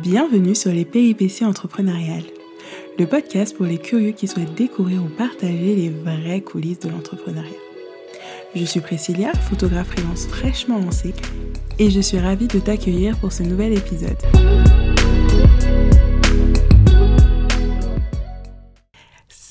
Bienvenue sur les péripéties entrepreneuriales, le podcast pour les curieux qui souhaitent découvrir ou partager les vraies coulisses de l'entrepreneuriat. Je suis Priscilla, photographe freelance fraîchement lancée, et je suis ravie de t'accueillir pour ce nouvel épisode.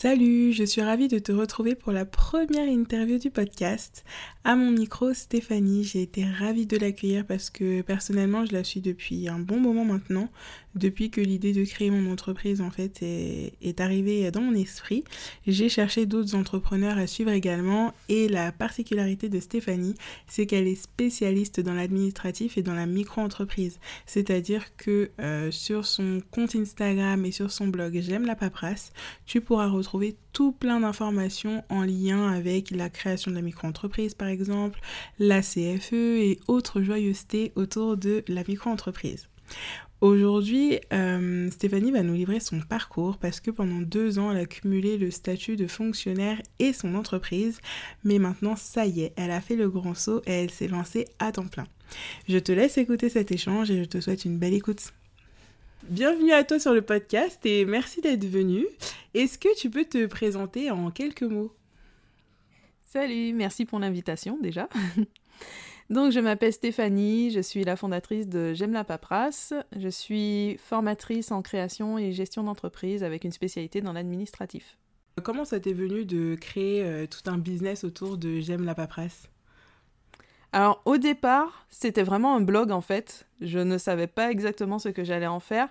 Salut, je suis ravie de te retrouver pour la première interview du podcast. À mon micro, Stéphanie, j'ai été ravie de l'accueillir parce que personnellement, je la suis depuis un bon moment maintenant depuis que l'idée de créer mon entreprise en fait est, arrivée dans mon esprit. J'ai cherché d'autres entrepreneurs à suivre également et la particularité de Stéphanie, c'est qu'elle est spécialiste dans l'administratif et dans la micro-entreprise. C'est-à-dire que euh, sur son compte Instagram et sur son blog J'aime la paperasse, tu pourras retrouver tout plein d'informations en lien avec la création de la micro-entreprise par exemple, la CFE et autres joyeusetés autour de la micro-entreprise. Aujourd'hui, euh, Stéphanie va nous livrer son parcours parce que pendant deux ans, elle a cumulé le statut de fonctionnaire et son entreprise. Mais maintenant, ça y est, elle a fait le grand saut et elle s'est lancée à temps plein. Je te laisse écouter cet échange et je te souhaite une belle écoute. Bienvenue à toi sur le podcast et merci d'être venu. Est-ce que tu peux te présenter en quelques mots? Salut, merci pour l'invitation déjà. Donc, je m'appelle Stéphanie, je suis la fondatrice de J'aime la paperasse. Je suis formatrice en création et gestion d'entreprise avec une spécialité dans l'administratif. Comment ça t'est venu de créer euh, tout un business autour de J'aime la paperasse? Alors, au départ, c'était vraiment un blog en fait. Je ne savais pas exactement ce que j'allais en faire.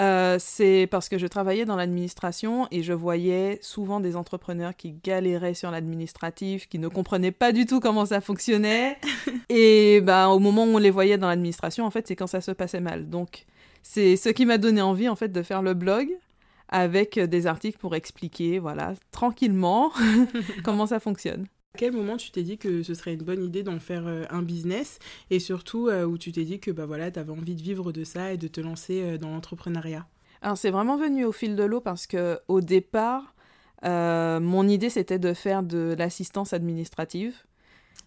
Euh, c'est parce que je travaillais dans l'administration et je voyais souvent des entrepreneurs qui galéraient sur l'administratif, qui ne comprenaient pas du tout comment ça fonctionnait. et bah, au moment où on les voyait dans l'administration, en fait, c'est quand ça se passait mal. Donc, c'est ce qui m'a donné envie, en fait, de faire le blog avec des articles pour expliquer, voilà, tranquillement, comment ça fonctionne. À quel moment tu t'es dit que ce serait une bonne idée d'en faire euh, un business et surtout euh, où tu t'es dit que bah voilà, tu avais envie de vivre de ça et de te lancer euh, dans l'entrepreneuriat? Alors c'est vraiment venu au fil de l'eau parce que au départ, mon idée c'était de faire de l'assistance administrative.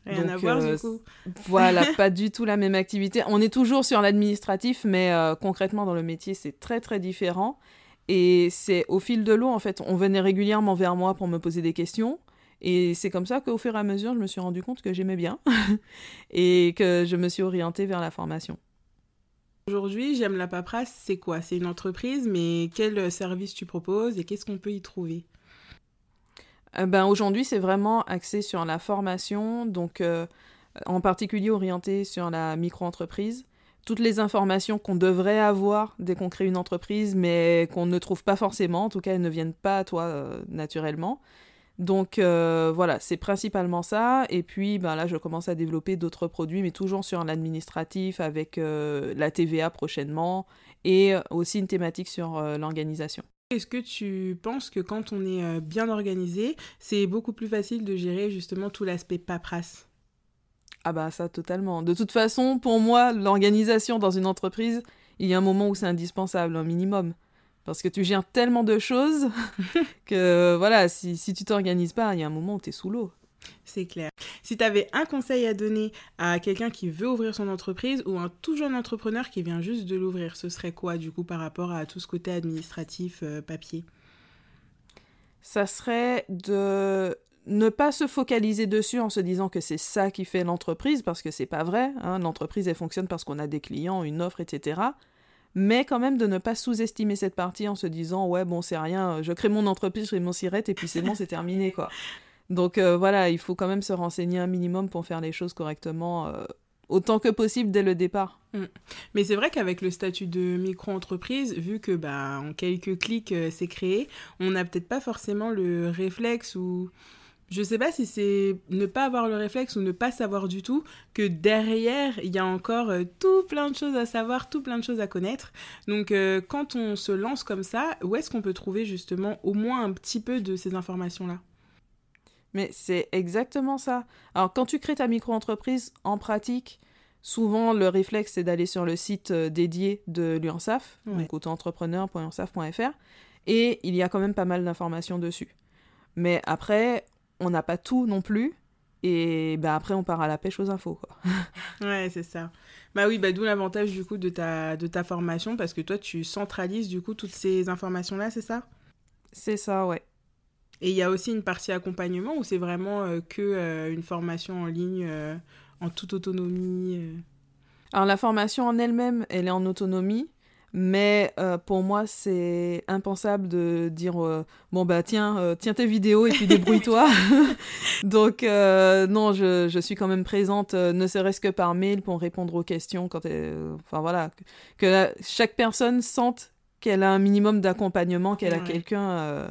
Rien à voir du coup. voilà, pas du tout la même activité. On est toujours sur l'administratif, mais concrètement dans le métier c'est très très différent. Et c'est au fil de l'eau en fait, on venait régulièrement vers moi pour me poser des questions. Et c'est comme ça qu'au fur et à mesure, je me suis rendu compte que j'aimais bien et que je me suis orientée vers la formation. Aujourd'hui, j'aime la paperasse, c'est quoi? C'est une entreprise, mais quel service tu proposes et qu'est-ce qu'on peut y trouver? Euh, ben, Aujourd'hui, c'est vraiment axé sur la formation, donc euh, en particulier orienté sur la micro-entreprise. Toutes les informations qu'on devrait avoir dès qu'on crée une entreprise, mais qu'on ne trouve pas forcément, en tout cas, elles ne viennent pas à toi euh, naturellement. Donc euh, voilà, c'est principalement ça. Et puis ben là, je commence à développer d'autres produits, mais toujours sur l'administratif avec euh, la TVA prochainement et aussi une thématique sur euh, l'organisation. Est-ce que tu penses que quand on est bien organisé, c'est beaucoup plus facile de gérer justement tout l'aspect paperasse? Ah bah ça totalement. De toute façon, pour moi, l'organisation dans une entreprise, il y a un moment où c'est indispensable, un minimum. Parce que tu gères tellement de choses que voilà, si, si tu t'organises pas, il y a un moment où tu es sous l'eau. C'est clair. Si tu avais un conseil à donner à quelqu'un qui veut ouvrir son entreprise ou un tout jeune entrepreneur qui vient juste de l'ouvrir, ce serait quoi du coup par rapport à tout ce côté administratif, euh, papier? Ça serait de ne pas se focaliser dessus en se disant que c'est ça qui fait l'entreprise, parce que c'est pas vrai. Hein. L'entreprise, elle fonctionne parce qu'on a des clients, une offre, etc mais quand même de ne pas sous-estimer cette partie en se disant ouais bon c'est rien, je crée mon entreprise, je crée mon sirette et puis c'est bon c'est terminé quoi. Donc euh, voilà, il faut quand même se renseigner un minimum pour faire les choses correctement euh, autant que possible dès le départ. Mm. Mais c'est vrai qu'avec le statut de micro-entreprise, vu que bah en quelques clics euh, c'est créé, on n'a peut-être pas forcément le réflexe ou je sais pas si c'est ne pas avoir le réflexe ou ne pas savoir du tout que derrière, il y a encore euh, tout plein de choses à savoir, tout plein de choses à connaître. Donc euh, quand on se lance comme ça, où est-ce qu'on peut trouver justement au moins un petit peu de ces informations-là? Mais c'est exactement ça. Alors quand tu crées ta micro-entreprise, en pratique, souvent le réflexe c'est d'aller sur le site euh, dédié de l'UNSAF, donc auto-entrepreneur.ursaf.fr, et il y a quand même pas mal d'informations dessus. Mais après, on n'a pas tout non plus. Et bah, après, on part à la pêche aux infos. Quoi. ouais, c'est ça. Bah oui, bah, d'où l'avantage du coup de ta, de ta formation, parce que toi, tu centralises du coup toutes ces informations-là, c'est ça? C'est ça, ouais. Et il y a aussi une partie accompagnement ou c'est vraiment euh, que euh, une formation en ligne euh, en toute autonomie Alors la formation en elle-même, elle est en autonomie. Mais pour moi, c'est impensable de dire bon bah tiens, tiens tes vidéos et puis débrouille-toi. Donc non, je, je, suis quand même présente, ne serait-ce que par mail pour répondre aux questions quand enfin voilà, que, chaque personne sente qu'elle a un minimum d'accompagnement, qu'elle a quelqu'un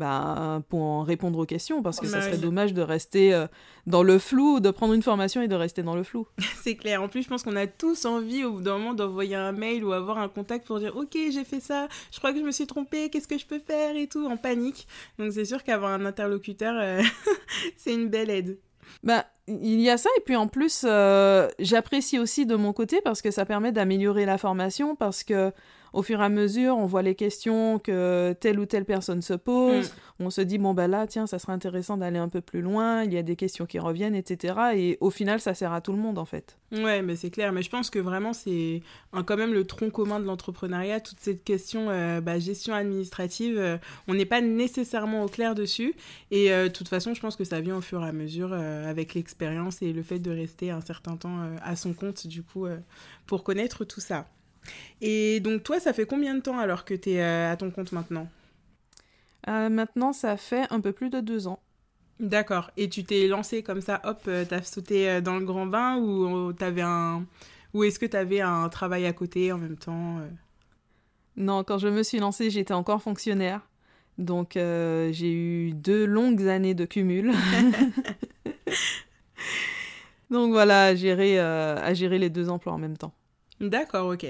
bah, pour en répondre aux questions, parce que ça serait dommage de rester euh, dans le flou, de prendre une formation et de rester dans le flou. c'est clair. En plus, je pense qu'on a tous envie au bout d'un moment d'envoyer un mail ou avoir un contact pour dire Ok, j'ai fait ça, je crois que je me suis trompée, qu'est-ce que je peux faire et tout, en panique. Donc c'est sûr qu'avoir un interlocuteur, euh, c'est une belle aide. Bah, il y a ça, et puis en plus, euh, j'apprécie aussi de mon côté parce que ça permet d'améliorer la formation, parce que au fur et à mesure, on voit les questions que telle ou telle personne se pose. Mm. On se dit, bon, ben là, tiens, ça serait intéressant d'aller un peu plus loin. Il y a des questions qui reviennent, etc. Et au final, ça sert à tout le monde, en fait. Ouais, mais c'est clair. Mais je pense que vraiment, c'est quand même le tronc commun de l'entrepreneuriat. Toute cette question euh, bah, gestion administrative, euh, on n'est pas nécessairement au clair dessus. Et euh, de toute façon, je pense que ça vient au fur et à mesure avec l'expérience et le fait de rester un certain temps à son compte, du coup, pour connaître tout ça. Et donc toi, ça fait combien de temps alors que tu es euh, à ton compte maintenant? Euh, Maintenant, ça fait un peu plus de deux ans. D'accord. Et tu t'es lancé comme ça, hop, euh, t'as sauté dans le grand bain ou t'avais un... Ou est-ce que tu avais un travail à côté en même temps Non, quand je me suis lancée, j'étais encore fonctionnaire. Donc j'ai eu deux longues années de cumul. Donc voilà, à gérer, à gérer les deux emplois en même temps. D'accord, ok.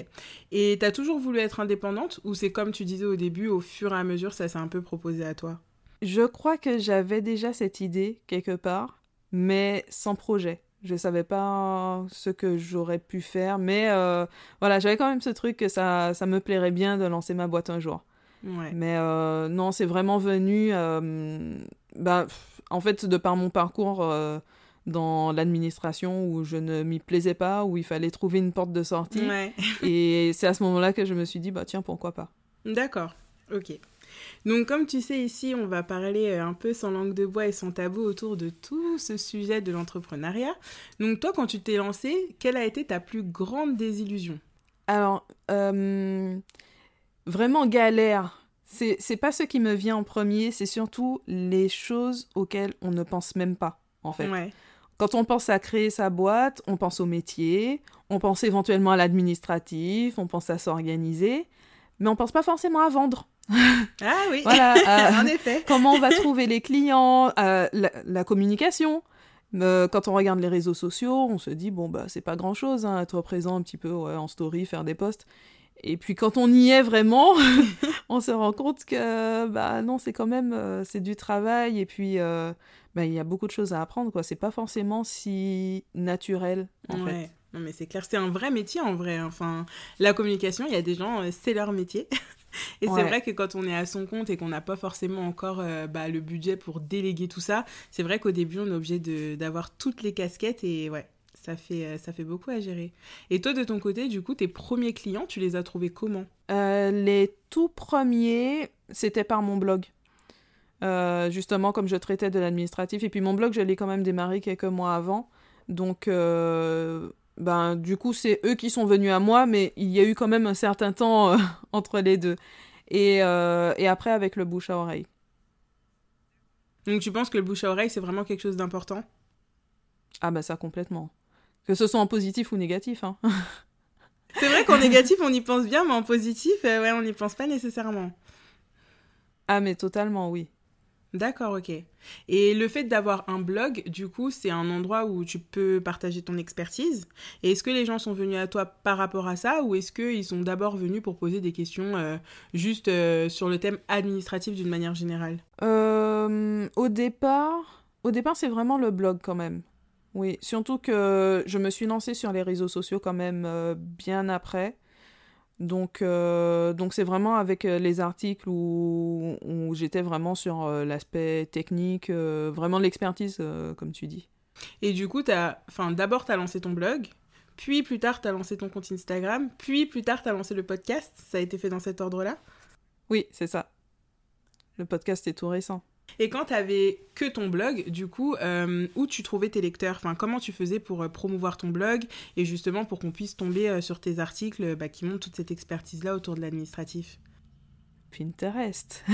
Et t'as toujours voulu être indépendante ou c'est comme tu disais au début, au fur et à mesure, ça s'est un peu proposé à toi? Je crois que j'avais déjà cette idée quelque part, mais sans projet. Je savais pas ce que j'aurais pu faire, mais euh, voilà, j'avais quand même ce truc que ça, ça me plairait bien de lancer ma boîte un jour. Ouais. Mais euh, non, c'est vraiment venu. Euh, bah, en fait, de par mon parcours dans l'administration où je ne m'y plaisais pas, où il fallait trouver une porte de sortie. et c'est à ce moment-là que je me suis dit, bah tiens, pourquoi pas. D'accord, ok. Donc comme tu sais ici, on va parler euh, un peu sans langue de bois et sans tabou autour de tout ce sujet de l'entrepreneuriat. Donc toi, quand tu t'es lancé, quelle a été ta plus grande désillusion? Alors, euh, vraiment galère. C'est pas ce qui me vient en premier, c'est surtout les choses auxquelles on ne pense même pas, en fait. Ouais. Quand on pense à créer sa boîte, on pense au métier, on pense éventuellement à l'administratif, on pense à s'organiser, mais on pense pas forcément à vendre. Ah oui, voilà, en effet. comment on va trouver les clients, euh, la, communication. Euh, quand on regarde les réseaux sociaux, on se dit bon bah c'est pas grand chose, hein, être présent un petit peu en story, faire des posts. Et puis quand on y est vraiment, on se rend compte que bah non c'est quand même euh, c'est du travail et puis bah, il y a beaucoup de choses à apprendre, quoi. C'est pas forcément si naturel, en fait. Non, mais c'est clair, c'est un vrai métier en vrai. Enfin, la communication, il y a des gens, euh, c'est leur métier. et c'est vrai que quand on est à son compte et qu'on n'a pas forcément encore euh, bah, le budget pour déléguer tout ça, c'est vrai qu'au début, on est obligé d'avoir toutes les casquettes et ouais, ça fait, euh, ça fait beaucoup à gérer. Et toi, de ton côté, du coup, tes premiers clients, tu les as trouvés comment? Les tout premiers, c'était par mon blog. Euh, justement comme je traitais de l'administratif. Et puis mon blog, je l'ai quand même démarré quelques mois avant. Donc, euh, ben, du coup, c'est eux qui sont venus à moi, mais il y a eu quand même un certain temps euh, entre les deux. Et, et, après, avec le bouche à oreille. Donc, tu penses que le bouche à oreille, c'est vraiment quelque chose d'important? Ah, bah, ça, complètement. Que ce soit en positif ou négatif. Hein. c'est vrai qu'en négatif, on y pense bien, mais en positif, ouais, on n'y pense pas nécessairement. Ah, mais totalement, oui. D'accord, ok. Et le fait d'avoir un blog, du coup, c'est un endroit où tu peux partager ton expertise. Et est-ce que les gens sont venus à toi par rapport à ça ou est-ce qu'ils sont d'abord venus pour poser des questions euh, juste euh, sur le thème administratif d'une manière générale? Euh, Au départ, au départ c'est vraiment le blog quand même. Oui, surtout que je me suis lancée sur les réseaux sociaux quand même bien après. Donc, euh, donc c'est vraiment avec euh, les articles où, où j'étais vraiment sur euh, l'aspect technique, vraiment l'expertise, comme tu dis. Et du coup, d'abord, tu as lancé ton blog, puis plus tard, tu as lancé ton compte Instagram, puis plus tard, tu as lancé le podcast. Ça a été fait dans cet ordre-là? Oui, c'est ça. Le podcast est tout récent. Et quand tu avais que ton blog, du coup, euh, où tu trouvais tes lecteurs? Enfin, Comment tu faisais pour euh, promouvoir ton blog et justement pour qu'on puisse tomber euh, sur tes articles bah, qui montrent toute cette expertise-là autour de l'administratif? Pinterest.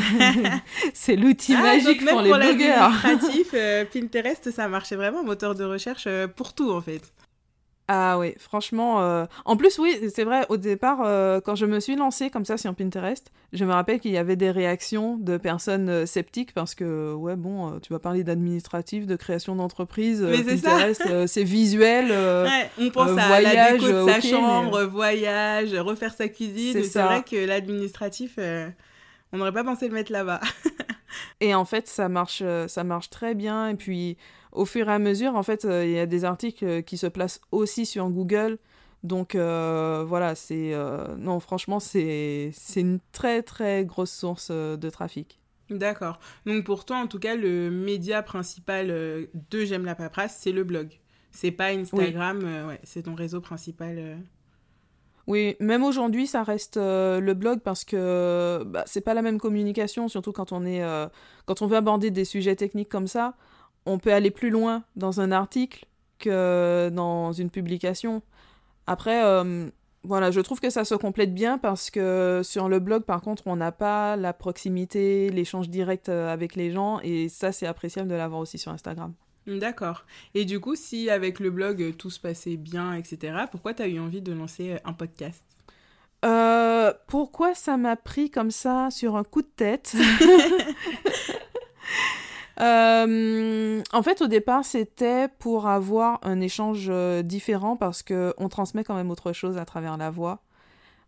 c'est l'outil ah, magique pour les blogueurs. Pinterest, ça marchait vraiment moteur de recherche pour tout en fait. Ah oui, franchement. Euh, en plus, oui, c'est vrai, au départ, euh, quand je me suis lancée comme ça sur Pinterest, je me rappelle qu'il y avait des réactions de personnes euh, sceptiques parce que, ouais, bon, tu vas parler d'administratif, de création d'entreprise. Pinterest, c'est visuel. ouais, on pense à la déco de sa chambre, voyage, refaire sa cuisine. C'est vrai que l'administratif, on n'aurait pas pensé le mettre là-bas. et en fait, ça marche, ça marche très bien. Et puis au fur et à mesure, en fait, euh, il y a des articles euh, qui se placent aussi sur Google. Donc euh, voilà, c'est non franchement c'est c'est une très très grosse source de trafic. D'accord. Donc pour toi en tout cas le média principal de J'aime la paperasse, c'est le blog. C'est pas Instagram, ouais, c'est ton réseau principal. Oui, même aujourd'hui, ça reste le blog parce que bah, c'est pas la même communication, surtout quand on est quand on veut aborder des sujets techniques comme ça on peut aller plus loin dans un article que dans une publication. Après, euh, voilà, je trouve que ça se complète bien parce que sur le blog, par contre, on n'a pas la proximité, l'échange direct euh, avec les gens, et ça, c'est appréciable de l'avoir aussi sur Instagram. D'accord. Et du coup, si avec le blog, tout se passait bien, etc., pourquoi tu as eu envie de lancer un podcast? Euh, Pourquoi ça m'a pris comme ça sur un coup de tête? Euh, en fait, au départ, c'était pour avoir un échange euh, différent parce qu'on transmet quand même autre chose à travers la voix.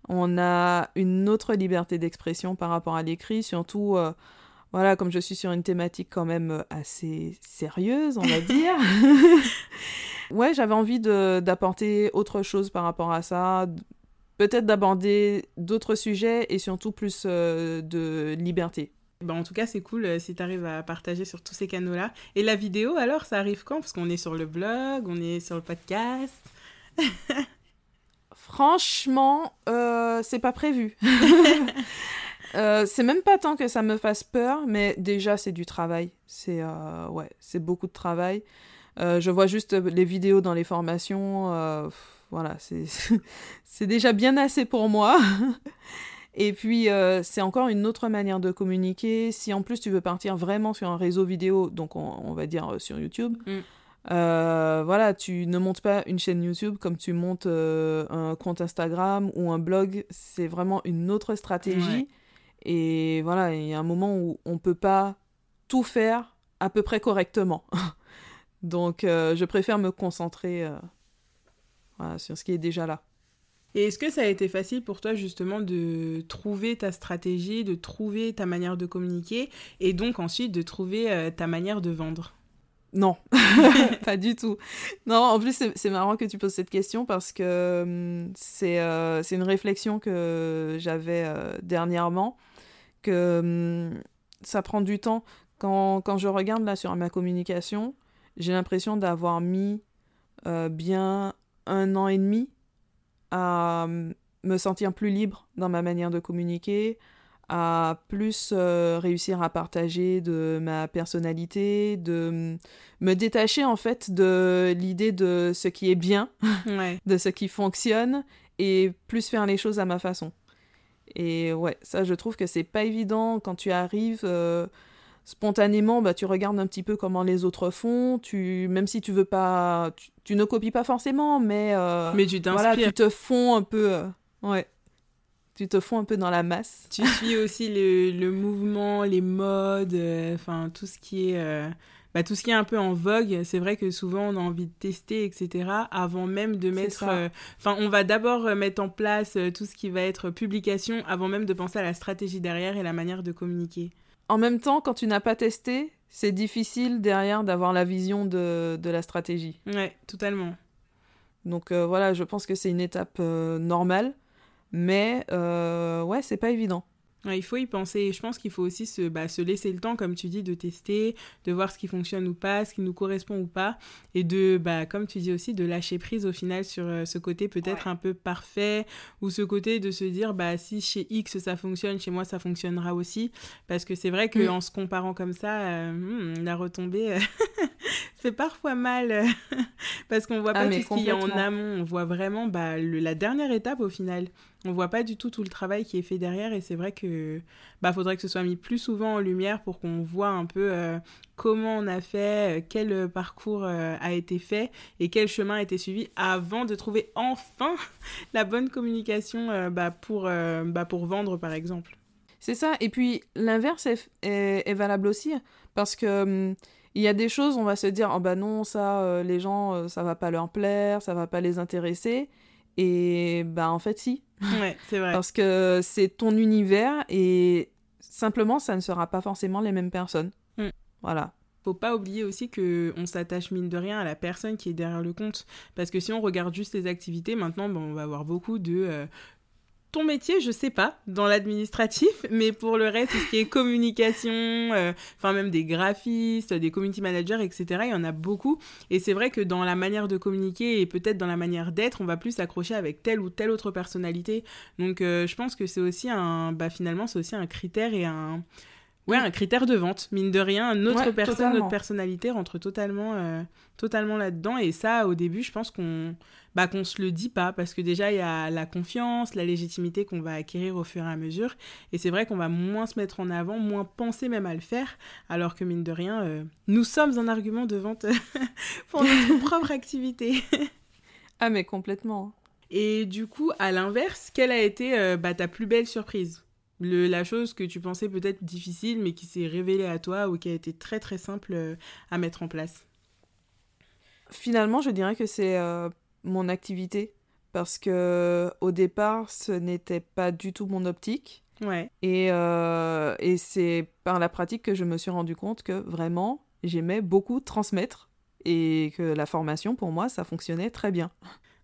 On a une autre liberté d'expression par rapport à l'écrit, surtout, euh, voilà, comme je suis sur une thématique quand même assez sérieuse, on va dire. ouais, j'avais envie d'apporter autre chose par rapport à ça, peut-être d'aborder d'autres sujets et surtout plus de liberté. Bah, en tout cas, c'est cool euh, si tu arrives à partager sur tous ces canaux-là. Et la vidéo, alors, ça arrive quand? Parce qu'on est sur le blog, on est sur le podcast. Franchement, euh, c'est pas prévu. euh, c'est même pas tant que ça me fasse peur, mais déjà, c'est du travail. C'est euh, ouais, c'est beaucoup de travail. je vois juste les vidéos dans les formations. voilà, c'est déjà bien assez pour moi. Et puis, euh, c'est encore une autre manière de communiquer. Si en plus tu veux partir vraiment sur un réseau vidéo, donc on, va dire euh, sur YouTube, mm. euh, voilà, tu ne montes pas une chaîne YouTube comme tu montes un compte Instagram ou un blog. C'est vraiment une autre stratégie. Et voilà, il y a un moment où on ne peut pas tout faire à peu près correctement. donc, je préfère me concentrer sur ce qui est déjà là. Et est-ce que ça a été facile pour toi justement de trouver ta stratégie, de trouver ta manière de communiquer et donc ensuite de trouver euh, ta manière de vendre? Non, pas du tout. Non, en plus, c'est marrant que tu poses cette question parce que hum, euh, c'est une réflexion que j'avais euh, dernièrement, que hum, ça prend du temps. Quand, quand, je regarde là sur ma communication, j'ai l'impression d'avoir mis bien un an et demi à me sentir plus libre dans ma manière de communiquer, à plus euh, réussir à partager de ma personnalité, de me détacher en fait de l'idée de ce qui est bien, de ce qui fonctionne, et plus faire les choses à ma façon. Et ouais, ça je trouve que c'est pas évident quand tu arrives euh, spontanément, bah, tu regardes un petit peu comment les autres font, tu, même si tu veux pas, tu, ne copies pas forcément, mais, euh, mais tu voilà, tu te fonds un peu, euh, ouais, tu te fonds un peu dans la masse. Tu suis aussi le, le mouvement, les modes, euh, enfin tout ce qui est, bah, tout ce qui est un peu en vogue. C'est vrai que souvent on a envie de tester, etc. Avant même de mettre, enfin on va d'abord mettre en place tout ce qui va être publication, avant même de penser à la stratégie derrière et la manière de communiquer en même temps, quand tu n'as pas testé, c'est difficile derrière d'avoir la vision de, la stratégie. Ouais, totalement. Donc euh, voilà, je pense que c'est une étape euh, normale, mais euh, ouais, c'est pas évident. Il faut y penser. Je pense qu'il faut aussi se, bah, se laisser le temps, comme tu dis, de tester, de voir ce qui fonctionne ou pas, ce qui nous correspond ou pas, et de, bah, comme tu dis aussi, de lâcher prise au final sur euh, ce côté peut-être un peu parfait, ou ce côté de se dire, bah, si chez X ça fonctionne, chez moi ça fonctionnera aussi. Parce que c'est vrai qu'en en se comparant comme ça, euh, hmm, la retombée euh, fait parfois mal, parce qu'on voit ah, pas tout ce qu'il y a en amont, on voit vraiment bah, la dernière étape au final. On voit pas du tout tout le travail qui est fait derrière et c'est vrai que bah faudrait que ce soit mis plus souvent en lumière pour qu'on voit un peu euh, comment on a fait, euh, quel parcours euh, a été fait et quel chemin a été suivi avant de trouver enfin la bonne communication bah, pour, bah, pour vendre par exemple. C'est ça et puis l'inverse est, est, valable aussi parce que hum, il y a des choses on va se dire oh bah non ça les gens ça va pas leur plaire, ça va pas les intéresser et bah en fait si. Ouais, c'est vrai. Parce que c'est ton univers et simplement ça ne sera pas forcément les mêmes personnes. Mm. Voilà. Faut pas oublier aussi que on s'attache mine de rien à la personne qui est derrière le compte parce que si on regarde juste les activités maintenant on va avoir beaucoup de euh, ton métier, je sais pas, dans l'administratif, mais pour le reste, tout ce qui est communication, euh, enfin même des graphistes, des community managers, etc., il y en a beaucoup. Et c'est vrai que dans la manière de communiquer et peut-être dans la manière d'être, on va plus s'accrocher avec telle ou telle autre personnalité. Donc euh, je pense que c'est aussi un, bah finalement, c'est aussi un critère et un, ouais, un critère de vente. Mine de rien, notre personne, notre personnalité rentre totalement, euh, totalement là-dedans. Et ça, au début, je pense qu'on bah, qu'on se le dit pas parce que déjà il y a la confiance, la légitimité qu'on va acquérir au fur et à mesure et c'est vrai qu'on va moins se mettre en avant, moins penser même à le faire alors que mine de rien euh, nous sommes un argument de vente pour notre propre activité. ah mais complètement. Et du coup, à l'inverse, quelle a été euh, bah, ta plus belle surprise? Le, La chose que tu pensais peut-être difficile, mais qui s'est révélée à toi ou qui a été très très simple euh, à mettre en place? Finalement, je dirais que c'est mon activité parce que au départ, ce n'était pas du tout mon optique. Ouais. Et, euh, et c'est par la pratique que je me suis rendu compte que vraiment, j'aimais beaucoup transmettre et que la formation, pour moi, ça fonctionnait très bien.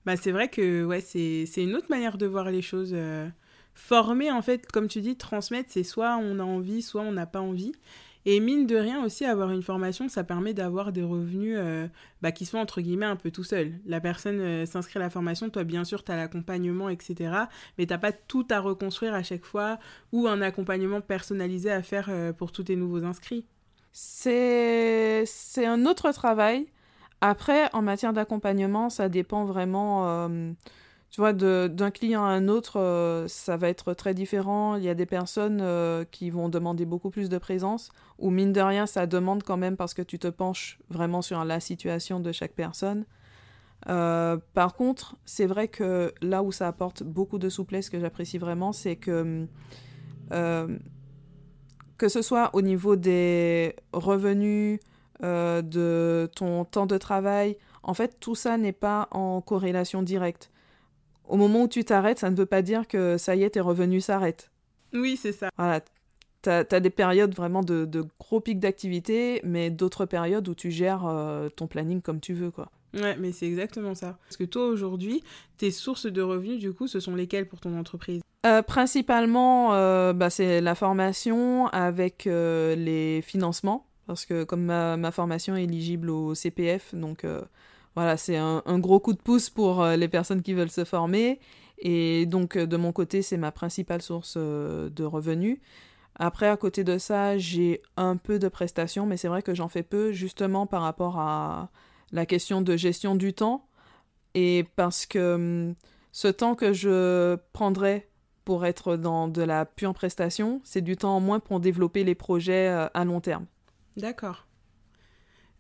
Bah, c'est vrai que ouais, c'est une autre manière de voir les choses. Euh. Former, en fait, comme tu dis, transmettre, c'est soit on a envie, soit on n'a pas envie. Et mine de rien aussi, avoir une formation, ça permet d'avoir des revenus euh, bah, qui sont entre guillemets un peu tout seuls. La personne euh, s'inscrit à la formation, toi bien sûr, tu as l'accompagnement, etc. Mais t'as pas tout à reconstruire à chaque fois ou un accompagnement personnalisé à faire euh, pour tous tes nouveaux inscrits. C'est un autre travail. Après, en matière d'accompagnement, ça dépend vraiment tu vois, d'un client à un autre, euh, ça va être très différent. Il y a des personnes euh, qui vont demander beaucoup plus de présence, ou mine de rien, ça demande quand même parce que tu te penches vraiment sur la situation de chaque personne. Euh, par contre, c'est vrai que là où ça apporte beaucoup de souplesse que j'apprécie vraiment, c'est que que ce soit au niveau des revenus, de ton temps de travail, en fait, tout ça n'est pas en corrélation directe au moment où tu t'arrêtes, ça ne veut pas dire que ça y est, tes revenus s'arrêtent. Oui, c'est ça. Voilà. Tu as, des périodes vraiment de, gros pics d'activité, mais d'autres périodes où tu gères euh, ton planning comme tu veux, quoi. Ouais, mais c'est exactement ça. Parce que toi, aujourd'hui, tes sources de revenus, du coup, ce sont lesquelles pour ton entreprise? Euh, Principalement, euh, bah, c'est la formation avec les financements. Parce que comme ma, ma, formation est éligible au CPF, donc voilà, c'est un, gros coup de pouce pour euh, les personnes qui veulent se former. Et donc, euh, de mon côté, c'est ma principale source euh, de revenus. Après, à côté de ça, j'ai un peu de prestations, mais c'est vrai que j'en fais peu, justement par rapport à la question de gestion du temps. Et parce que hum, ce temps que je prendrais pour être dans de la pure prestation, c'est du temps en moins pour développer les projets à long terme. D'accord.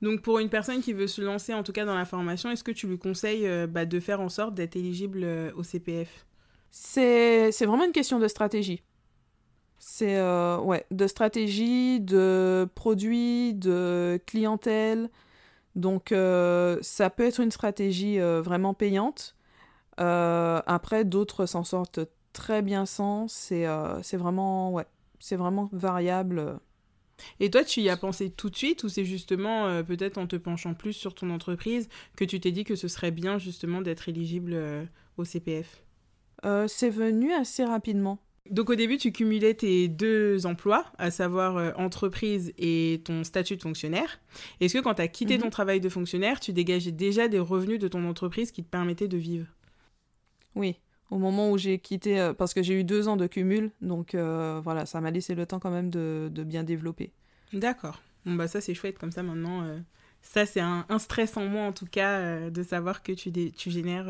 Donc pour une personne qui veut se lancer en tout cas dans la formation, est-ce que tu lui conseilles euh, bah, de faire en sorte d'être éligible euh, au CPF C'est vraiment une question de stratégie. C'est euh, ouais, de stratégie, de produits, de clientèle. Donc ça peut être une stratégie vraiment payante. après, d'autres s'en sortent très bien sans. C'est vraiment, ouais, vraiment variable. Et toi, tu y as pensé tout de suite ou c'est justement euh, peut-être en te penchant plus sur ton entreprise que tu t'es dit que ce serait bien justement d'être éligible euh, au CPF euh, C'est venu assez rapidement. Donc au début, tu cumulais tes deux emplois, à savoir entreprise et ton statut de fonctionnaire. Est-ce que quand tu as quitté ton Mhm. travail de fonctionnaire, tu dégageais déjà des revenus de ton entreprise qui te permettaient de vivre? Oui, au moment où j'ai quitté, euh, parce que j'ai eu deux ans de cumul, donc euh, voilà, ça m'a laissé le temps quand même de, de bien développer. D'accord. Bon bah ça c'est chouette comme ça maintenant. euh, ça c'est un, un stress en moi en tout cas euh, de savoir que tu, dé- tu génères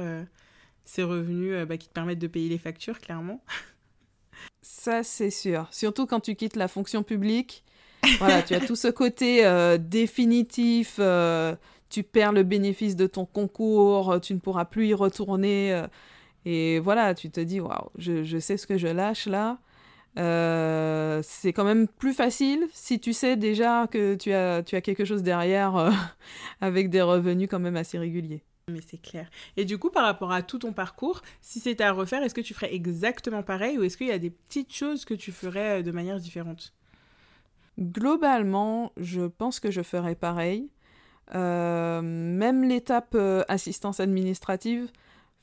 ces revenus bah, qui te permettent de payer les factures clairement. Ça, c'est sûr. Surtout quand tu quittes la fonction publique. Voilà, tu as tout ce côté définitif. tu perds le bénéfice de ton concours, tu ne pourras plus y retourner. Et voilà, tu te dis, waouh, je, je sais ce que je lâche là. Euh, c'est quand même plus facile si tu sais déjà que tu as, tu as quelque chose derrière euh, avec des revenus quand même assez réguliers. Mais c'est clair. Et du coup par rapport à tout ton parcours, si c'était à refaire, est-ce que tu ferais exactement pareil ou est-ce qu'il y a des petites choses que tu ferais euh, de manière différente? Globalement, je pense que je ferai pareil. Euh, même l'étape assistance administrative,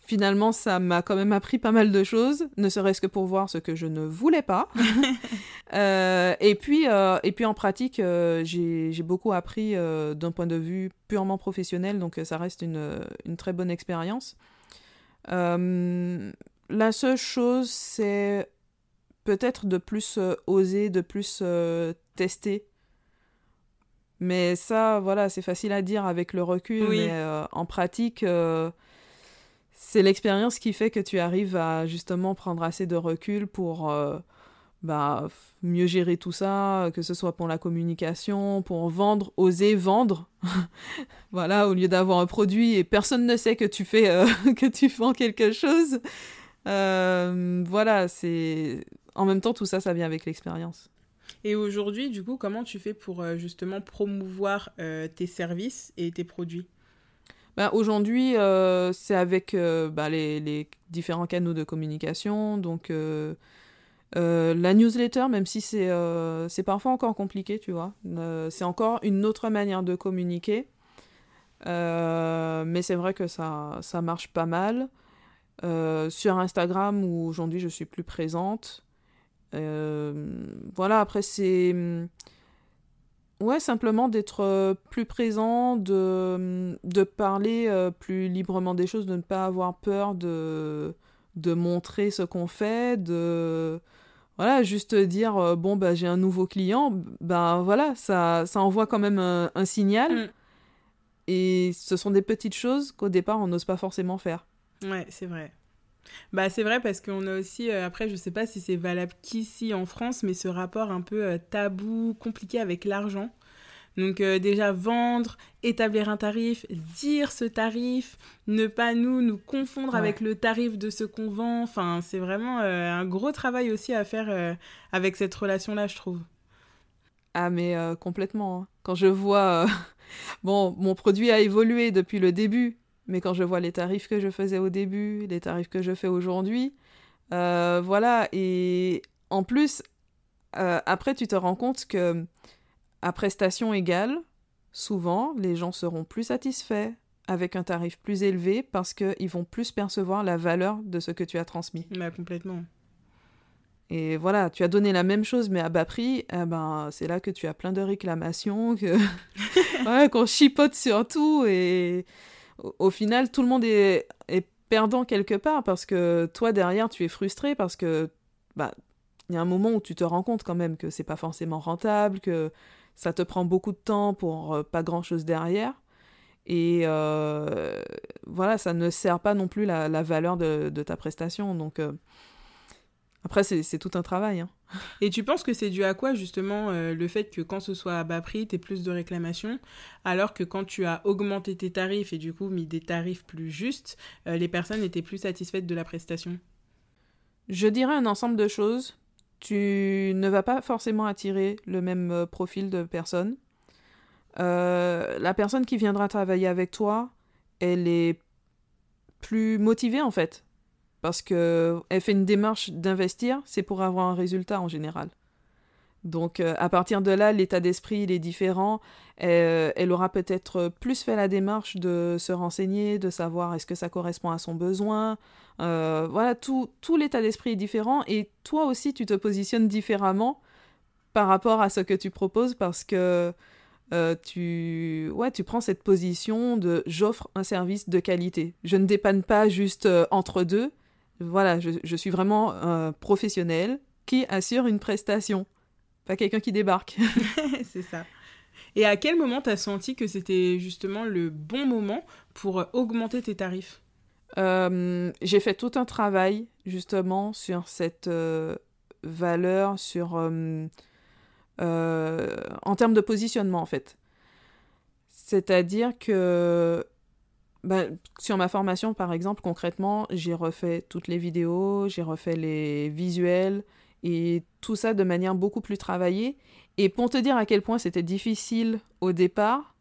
finalement, ça m'a quand même appris pas mal de choses, ne serait-ce que pour voir ce que je ne voulais pas. Euh, et, puis, euh, et puis en pratique, euh, j'ai beaucoup appris d'un point de vue purement professionnel, donc ça reste une, une très bonne expérience. La seule chose, c'est peut-être de plus oser, de plus tester. Mais ça, voilà, c'est facile à dire avec le recul, Oui. mais en pratique, c'est l'expérience qui fait que tu arrives à justement prendre assez de recul pour euh, bah, mieux gérer tout ça, que ce soit pour la communication, pour vendre, oser vendre. voilà, au lieu d'avoir un produit et personne ne sait que tu fais, euh, que tu vends quelque chose. Euh, voilà, c'est en même temps tout ça, ça vient avec l'expérience. Et aujourd'hui, du coup, comment tu fais pour justement promouvoir tes services et tes produits? Bah, Aujourd'hui, euh, c'est avec euh, bah, les, différents canaux de communication. Donc, euh, la newsletter, même si c'est parfois encore compliqué, tu vois, c'est encore une autre manière de communiquer. Mais c'est vrai que ça, ça marche pas mal. Sur Instagram, où aujourd'hui je suis plus présente. Voilà, après, c'est. Ouais, simplement d'être euh, plus présent, de, de parler euh, plus librement des choses, de ne pas avoir peur de, de montrer ce qu'on fait, de voilà, juste dire euh, bon bah j'ai un nouveau client, ben voilà, ça, ça envoie quand même un, un signal. Mm. Et ce sont des petites choses qu'au départ on n'ose pas forcément faire. Ouais, c'est vrai. Bah, c'est vrai parce qu'on a aussi, euh, après, je sais pas si c'est valable qu'ici en France, mais ce rapport un peu euh, tabou, compliqué avec l'argent. Donc, euh, déjà, vendre, établir un tarif, dire ce tarif, ne pas nous, nous confondre Ouais. avec le tarif de ce qu'on vend. Enfin, c'est vraiment un gros travail aussi à faire avec cette relation-là, je trouve. Ah mais complètement. hein. Quand je vois... Bon, mon produit a évolué depuis le début, mais quand je vois les tarifs que je faisais au début, les tarifs que je fais aujourd'hui, euh, voilà. Et en plus, euh, après, tu te rends compte que à prestation égale, souvent, les gens seront plus satisfaits avec un tarif plus élevé parce qu'ils vont plus percevoir la valeur de ce que tu as transmis. Bah, complètement. Et voilà, tu as donné la même chose mais à bas prix, eh ben, c'est là que tu as plein de réclamations, que... ouais, qu'on chipote sur tout et au, final tout le monde est, perdant quelque part parce que toi derrière tu es frustré parce que bah il y a un moment où tu te rends compte quand même que c'est pas forcément rentable, que ça te prend beaucoup de temps pour euh, pas grand chose derrière. Et euh, voilà, ça ne sert pas non plus la, valeur de, de ta prestation. Donc, euh, après, c'est tout un travail. hein. Et tu penses que c'est dû à quoi justement euh, le fait que quand ce soit à bas prix, tu plus de réclamations, alors que quand tu as augmenté tes tarifs et du coup mis des tarifs plus justes, euh, les personnes étaient plus satisfaites de la prestation? Je dirais un ensemble de choses. Tu ne vas pas forcément attirer le même euh, profil de personne. Euh, la personne qui viendra travailler avec toi, elle est plus motivée en fait. Parce que elle fait une démarche d'investir, c'est pour avoir un résultat en général. Donc euh, à partir de là, l'état d'esprit est différent. elle, aura peut-être plus fait la démarche de se renseigner, de savoir est-ce que ça correspond à son besoin. voilà, tout, tout l'état d'esprit est différent et toi aussi tu te positionnes différemment par rapport à ce que tu proposes parce que euh, tu, ouais, tu prends cette position de j'offre un service de qualité. Je ne dépanne pas juste euh, entre deux. Voilà, je, je, suis vraiment un professionnel qui assure une prestation, pas quelqu'un qui débarque. C'est ça. Et à quel moment tu as senti que c'était justement le bon moment pour augmenter tes tarifs? Euh, J'ai fait tout un travail justement sur cette valeur, sur euh, en termes de positionnement en fait. C'est-à-dire que ben, sur ma formation, par exemple, concrètement, j'ai refait toutes les vidéos, j'ai refait les visuels et tout ça de manière beaucoup plus travaillée. Et pour te dire à quel point c'était difficile au départ,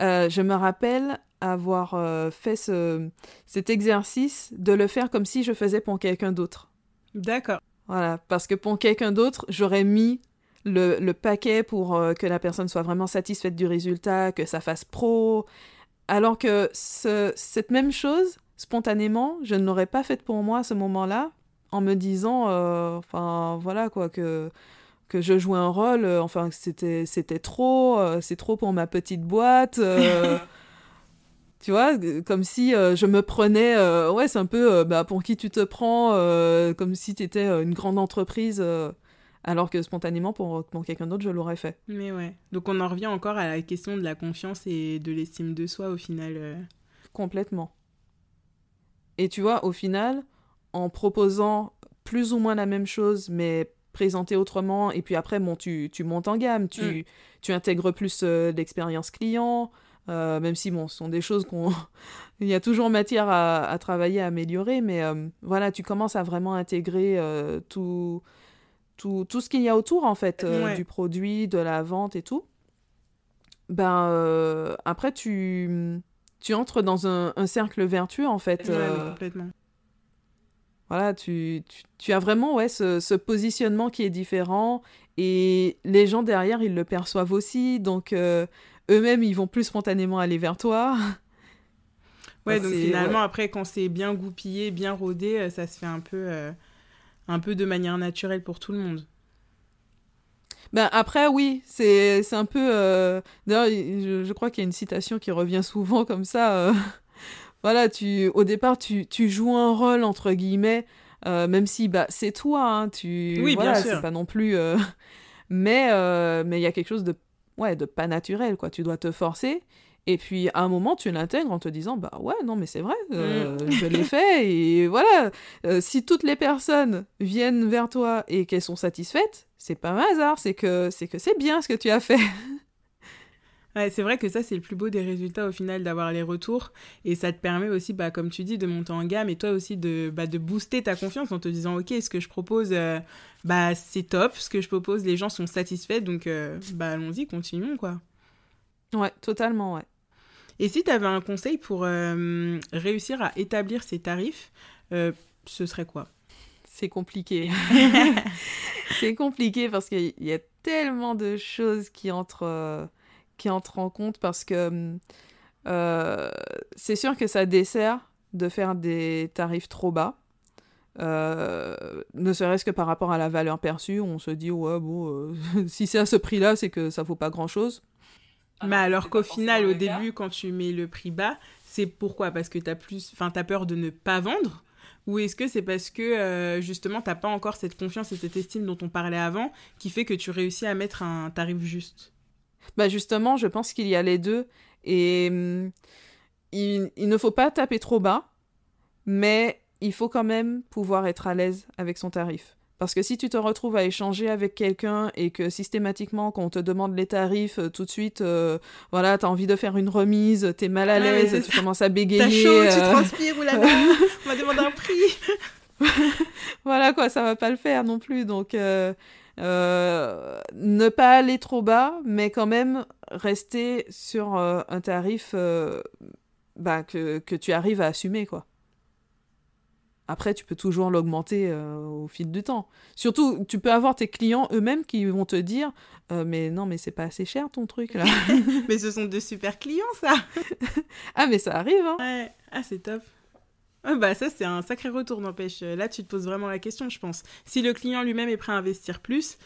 euh, je me rappelle avoir euh, fait ce, cet exercice de le faire comme si je faisais pour quelqu'un d'autre. D'accord. Voilà, parce que pour quelqu'un d'autre, j'aurais mis le, paquet pour euh, que la personne soit vraiment satisfaite du résultat, que ça fasse pro. Alors que cette même chose, spontanément, je ne l'aurais pas faite pour moi à ce moment-là, en me disant, euh, enfin voilà quoi, que, que je jouais un rôle, euh, enfin c'était, c'était trop, c'est trop pour ma petite boîte. tu vois, comme si je me prenais, ouais, c'est un peu bah, pour qui tu te prends, comme si tu étais une grande entreprise alors que spontanément, pour, quelqu'un d'autre, je l'aurais fait. Mais ouais. Donc on en revient encore à la question de la confiance et de l'estime de soi au final. Euh. Complètement. Et tu vois, au final, en proposant plus ou moins la même chose, mais présenté autrement, et puis après, bon, tu, tu montes en gamme, tu, mm. tu intègres plus euh, l'expérience client, euh, même si, bon, ce sont des choses qu'on... Il y a toujours matière à, à travailler, à améliorer, mais voilà, tu commences à vraiment intégrer tout tout, tout ce qu'il y a autour, en fait, euh, du produit, de la vente et tout, ben, euh, après, tu, tu entres dans un, un cercle vertueux, en fait. Euh. complètement. Voilà, tu, tu, tu, as vraiment ouais, ce, ce, positionnement qui est différent et les gens derrière, ils le perçoivent aussi, donc eux-mêmes, ils vont plus spontanément aller vers toi. Ouais, donc finalement, après, quand c'est bien goupillé, bien rodé, ça se fait un peu un peu de manière naturelle pour tout le monde. Ben après, oui, c'est un peu... Euh, d'ailleurs, je, je, crois qu'il y a une citation qui revient souvent comme ça. Euh, voilà, tu, au départ, tu, tu, joues un rôle, entre guillemets, euh, même si bah, c'est toi, hein, tu... Oui, voilà, bien sûr. C'est pas non plus... mais mais il y a quelque chose de, ouais, de pas naturel, quoi. Tu dois te forcer. Et puis à un moment, tu l'intègres en te disant bah ouais non mais c'est vrai, euh, mm. je l'ai fait et voilà. Euh, si toutes les personnes viennent vers toi et qu'elles sont satisfaites, c'est pas un hasard, c'est que c'est que c'est bien ce que tu as fait. Ouais, c'est vrai que ça, c'est le plus beau des résultats au final, d'avoir les retours. Et ça te permet aussi, bah, comme tu dis, de monter en gamme et toi aussi de, bah, de booster ta confiance en te disant, OK, ce que je propose, euh, bah, c'est top. Ce que je propose, les gens sont satisfaits. Donc, bah, allons-y, continuons, quoi. Ouais, totalement, ouais. Et si tu avais un conseil pour euh, réussir à établir ces tarifs, euh, ce serait quoi? C'est compliqué. c'est compliqué parce qu'il y a tellement de choses qui entrent, euh, qui entrent en compte parce que c'est sûr que ça dessert de faire des tarifs trop bas. ne serait-ce que par rapport à la valeur perçue, on se dit ouais bon, si c'est à ce prix-là, c'est que ça vaut pas grand-chose. Mais alors qu'au final, au début, quand tu mets le prix bas, c'est pourquoi? Parce que tu as, plus... enfin, as peur de ne pas vendre? Ou est-ce que c'est parce que euh, justement, tu n'as pas encore cette confiance et cette estime dont on parlait avant qui fait que tu réussis à mettre un tarif juste? Bah justement, je pense qu'il y a les deux. Et hum, il, il ne faut pas taper trop bas, mais il faut quand même pouvoir être à l'aise avec son tarif. Parce que si tu te retrouves à échanger avec quelqu'un et que systématiquement, quand on te demande les tarifs, euh, tout de suite, euh, voilà, t'as envie de faire une remise, t'es mal à l'aise, tu commences à bégayer. T'as chaud, tu euh. transpires, oulala, on m'a demandé un prix. voilà quoi, ça va pas le faire non plus. Donc, ne pas aller trop bas, mais quand même rester sur un tarif bah, que, que tu arrives à assumer, quoi. Après, tu peux toujours l'augmenter euh, au fil du temps. Surtout, tu peux avoir tes clients eux-mêmes qui vont te dire euh, Mais non, mais c'est pas assez cher ton truc là. mais ce sont de super clients, ça Ah, mais ça arrive, hein Ouais, ah, c'est top. Ah, bah, ça, c'est un sacré retour, n'empêche. Là, tu te poses vraiment la question, je pense. Si le client lui-même est prêt à investir plus,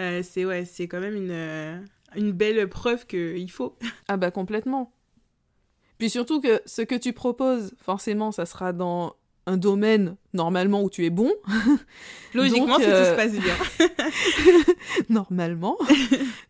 euh, c'est ouais, c'est quand même une, une belle preuve qu'il faut. Ah, bah, complètement. Puis surtout que ce que tu proposes, forcément, ça sera dans un domaine normalement où tu es bon. Logiquement, si tout se euh, passe bien. normalement.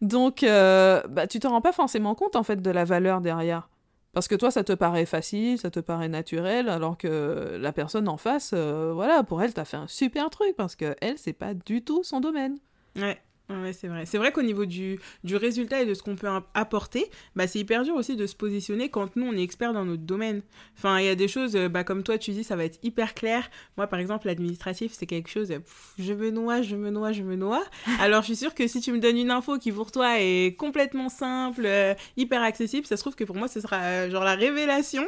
Donc, euh, bah, tu te rends pas forcément compte en fait de la valeur derrière. Parce que toi, ça te paraît facile, ça te paraît naturel, alors que la personne en face, euh, voilà, pour elle, t'as fait un super truc parce que elle, c'est pas du tout son domaine. Ouais. Ouais, c'est vrai. C'est vrai qu'au niveau du, du, résultat et de ce qu'on peut apporter, bah, c'est hyper dur aussi de se positionner quand nous, on est expert dans notre domaine. Enfin, il y a des choses, bah, comme toi, tu dis, ça va être hyper clair. Moi, par exemple, l'administratif, c'est quelque chose, je me noie, je me noie, je me noie. Alors, je suis sûre que si tu me donnes une info qui, pour toi, est complètement simple, euh, hyper accessible, ça se trouve que pour moi, ce sera euh, genre la révélation.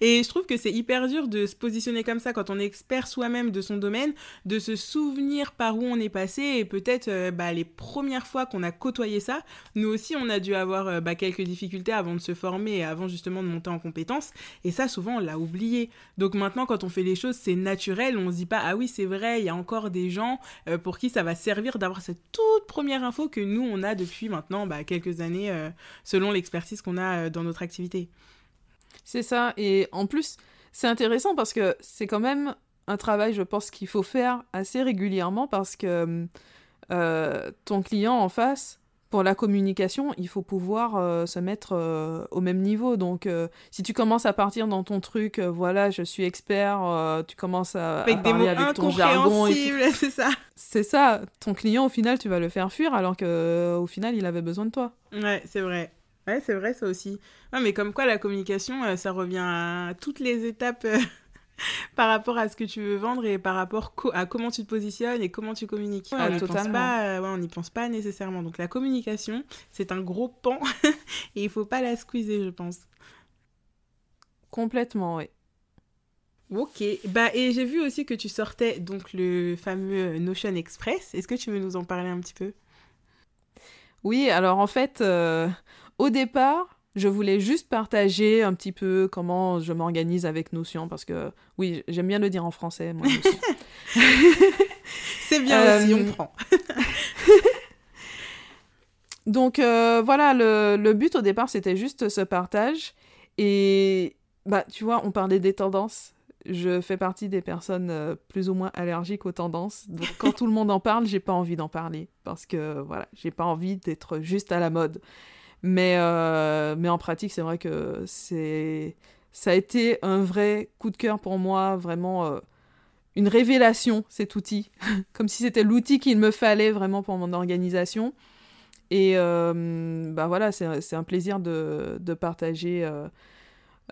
Et je trouve que c'est hyper dur de se positionner comme ça quand on est expert soi-même de son domaine, de se souvenir par où on est passé et peut-être euh, bah, les premières fois qu'on a côtoyé ça, nous aussi on a dû avoir euh, bah, quelques difficultés avant de se former et avant justement de monter en compétences. Et ça souvent on l'a oublié. Donc maintenant quand on fait les choses c'est naturel, on se dit pas ah oui c'est vrai, il y a encore des gens euh, pour qui ça va servir d'avoir cette toute première info que nous on a depuis maintenant bah, quelques années selon l'expertise qu'on a dans notre activité. C'est ça. Et en plus, c'est intéressant parce que c'est quand même un travail, je pense, qu'il faut faire assez régulièrement parce que euh, ton client en face, pour la communication, il faut pouvoir euh, se mettre euh, au même niveau. Donc, si tu commences à partir dans ton truc, voilà, je suis expert, tu commences à, avec parler avec ton jargon. c'est ça. C'est ça. Ton client, au final, tu vas le faire fuir alors qu'au final, il avait besoin de toi. Ouais, c'est vrai. Ouais, c'est vrai, ça aussi. mais comme quoi, la communication, euh, ça revient à toutes les étapes euh, par rapport à ce que tu veux vendre et par rapport à comment tu te positionnes et comment tu communiques. on n'y pense pas, euh, on n'y pense pas nécessairement. Donc la communication, c'est un gros pan et il faut pas la squeezer, je pense. Complètement, oui. Ok, bah et j'ai vu aussi que tu sortais donc le fameux Notion Express. Est-ce que tu veux nous en parler un petit peu? Oui, alors en fait, au départ, je voulais juste partager un petit peu comment je m'organise avec Notion, parce que oui, j'aime bien le dire en français, moi. C'est bien aussi, on euh, prend. Donc euh, voilà, le, le, but au départ, c'était juste ce partage. Et bah, tu vois, on parlait des tendances. Je fais partie des personnes euh, plus ou moins allergiques aux tendances. Donc quand tout le monde en parle, j'ai pas envie d'en parler. Parce que voilà, j'ai pas envie d'être juste à la mode. Mais, euh, mais en pratique, c'est vrai que c'est ça a été un vrai coup de cœur pour moi, vraiment euh, une révélation, cet outil. Comme si c'était l'outil qu'il me fallait vraiment pour mon organisation. Et euh, bah voilà, c'est un plaisir de, de partager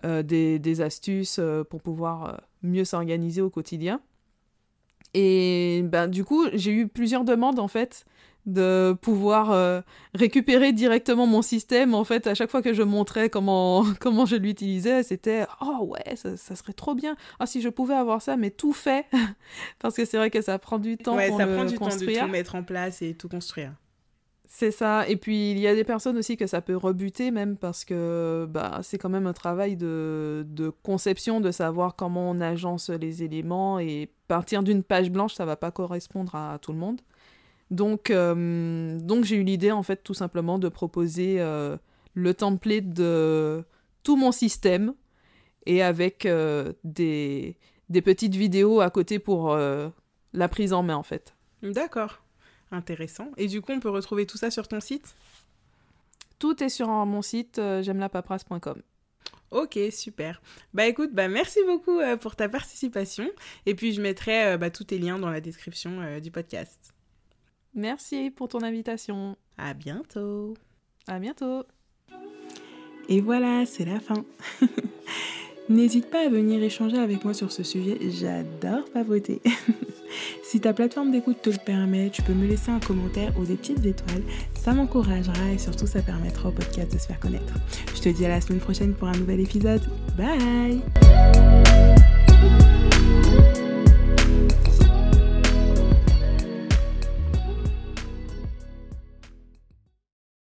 des, des, astuces pour pouvoir mieux s'organiser au quotidien. Et ben, du coup, j'ai eu plusieurs demandes en fait de pouvoir euh, récupérer directement mon système. En fait, à chaque fois que je montrais comment, comment je l'utilisais, c'était Oh ouais, ça, serait trop bien. Ah, si je pouvais avoir ça, mais tout fait. Parce que c'est vrai que ça prend du temps ouais, pour ça prend du construire. temps de tout mettre en place et tout construire. C'est ça. Et puis, il y a des personnes aussi que ça peut rebuter, même parce que bah, c'est quand même un travail de, de conception, de savoir comment on agence les éléments. Et partir d'une page blanche, ça va pas correspondre à tout le monde. Donc, euh, donc j'ai eu l'idée, en fait, tout simplement de proposer euh, le template de tout mon système et avec euh, des, des, petites vidéos à côté pour la prise en main, en fait. D'accord. Intéressant. Et du coup, on peut retrouver tout ça sur ton site? Tout est sur mon site, j'aime la paperasse.com. Ok, super. Bah écoute, bah merci beaucoup pour ta participation. Et puis je mettrai bah, tous tes liens dans la description du podcast. Merci pour ton invitation. À bientôt. À bientôt. Et voilà, c'est la fin. N'hésite pas à venir échanger avec moi sur ce sujet, j'adore papoter. si ta plateforme d'écoute te le permet, tu peux me laisser un commentaire ou des petites étoiles, ça m'encouragera et surtout ça permettra au podcast de se faire connaître. Je te dis à la semaine prochaine pour un nouvel épisode. Bye